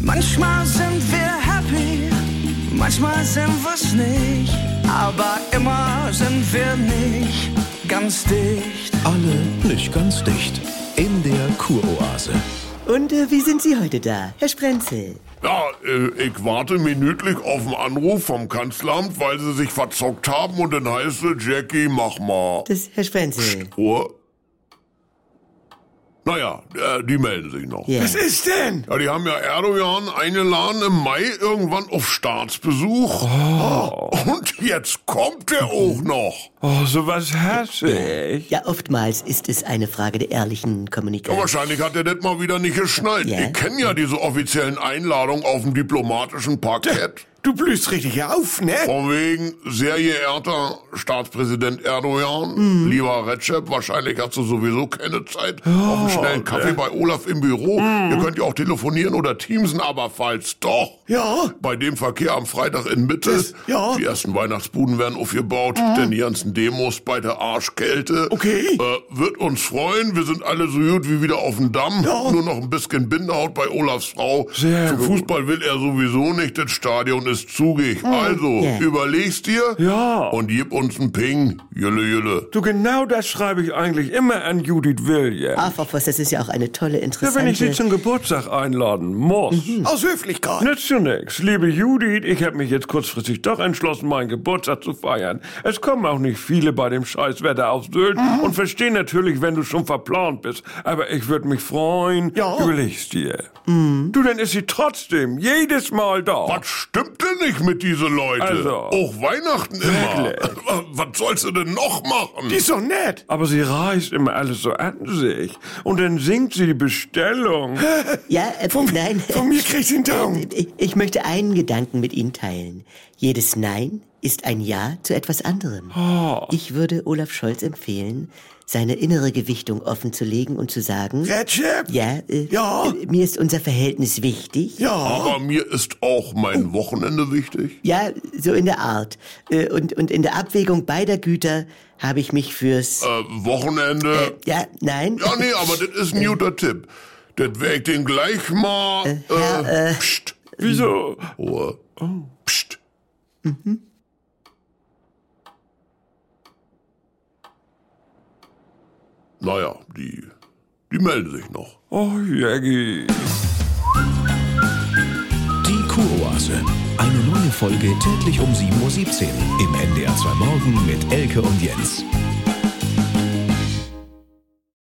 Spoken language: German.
Manchmal sind wir happy, manchmal sind wir's nicht. Aber immer sind wir nicht ganz dicht. Alle nicht ganz dicht. In der Kuroase. Und äh, wie sind Sie heute da, Herr Sprenzel? Ja, äh, ich warte minütlich auf den Anruf vom Kanzleramt, weil sie sich verzockt haben und dann heißt es, Jackie, mach mal. Das, Herr Sprenzel. Ruhe. Naja, äh, die melden sich noch. Ja. Was ist denn? Ja, die haben ja Erdogan eingeladen im Mai irgendwann auf Staatsbesuch. Oh. Und jetzt kommt er auch noch. Oh, sowas hasse ich. Ja, oftmals ist es eine Frage der ehrlichen Ja, Kommunikation. wahrscheinlich hat er das mal wieder nicht geschnallt. Ja. Ich kenne ja diese offiziellen Einladungen auf dem diplomatischen Parkett. Du blühst richtig auf, ne? Von wegen, sehr geehrter Staatspräsident Erdogan, lieber Recep, wahrscheinlich hast du sowieso keine Zeit auf einen schnellen Kaffee bei Olaf im Büro. Ihr könnt ja auch telefonieren oder teamsen, aber falls doch. Ja. Bei dem Verkehr am Freitag in Mitte, Das- ja. die ersten Weihnachtsbuden werden aufgebaut, denn die ganzen Demos bei der Arschkälte. Okay. Äh, wird uns freuen, wir sind alle so gut wie wieder auf dem Damm. Ja. Nur noch ein bisschen Bindehaut bei Olafs Frau. Sehr Zum. Fußball will er sowieso nicht, das Stadion ist zugig. Also, Ja. überlegst dir Ja. und gib uns einen Ping. Jülle, jülle. Du, genau das schreibe ich eigentlich immer an Judith Williams. Ach, Frau Voss, das ist ja auch eine tolle, Ja, interessante... wenn ich sie zum Geburtstag einladen muss. Aus Höflichkeit. Nützt ja nix. Liebe Judith, ich habe mich jetzt kurzfristig doch entschlossen, meinen Geburtstag zu feiern. Es kommen auch nicht viele bei dem Scheißwetter auf Sylt und verstehe natürlich, wenn du schon verplant bist. Aber ich würde mich freuen. Ja. Überlegst dir. Du, dann ist sie trotzdem jedes Mal da. Was stimmt denn nicht mit diesen Leuten? Also. Auch Weihnachten immer. Was sollst du denn noch machen? Die ist doch nett. Aber sie reißt immer alles so an sich. Und dann singt sie die Bestellung. Ja, äh, nein. Von mir kriegst du einen Daumen. Ich, ich möchte einen Gedanken mit Ihnen teilen. Jedes Nein ist ein Ja zu etwas anderem. Ich würde Olaf Scholz empfehlen, seine innere Gewichtung offen zu legen und zu sagen, Recep? ja, äh, Ja. äh, mir ist unser Verhältnis wichtig. Ja. Aber mir ist auch mein Wochenende wichtig. Ja, so in der Art. Äh, Und, und in der Abwägung beider Güter habe ich mich fürs... Äh, Wochenende. ja, nein. Ja, nee, aber das ist ein guter Tipp. Das ich den gleich mal. Äh, pst. Wieso? Ruhe. Pst. Naja, die, die melden sich noch. Oh, Jaggi. Die Kuroase. Eine neue Folge täglich um 7.17 Uhr im NDR 2 Morgen mit Elke und Jens.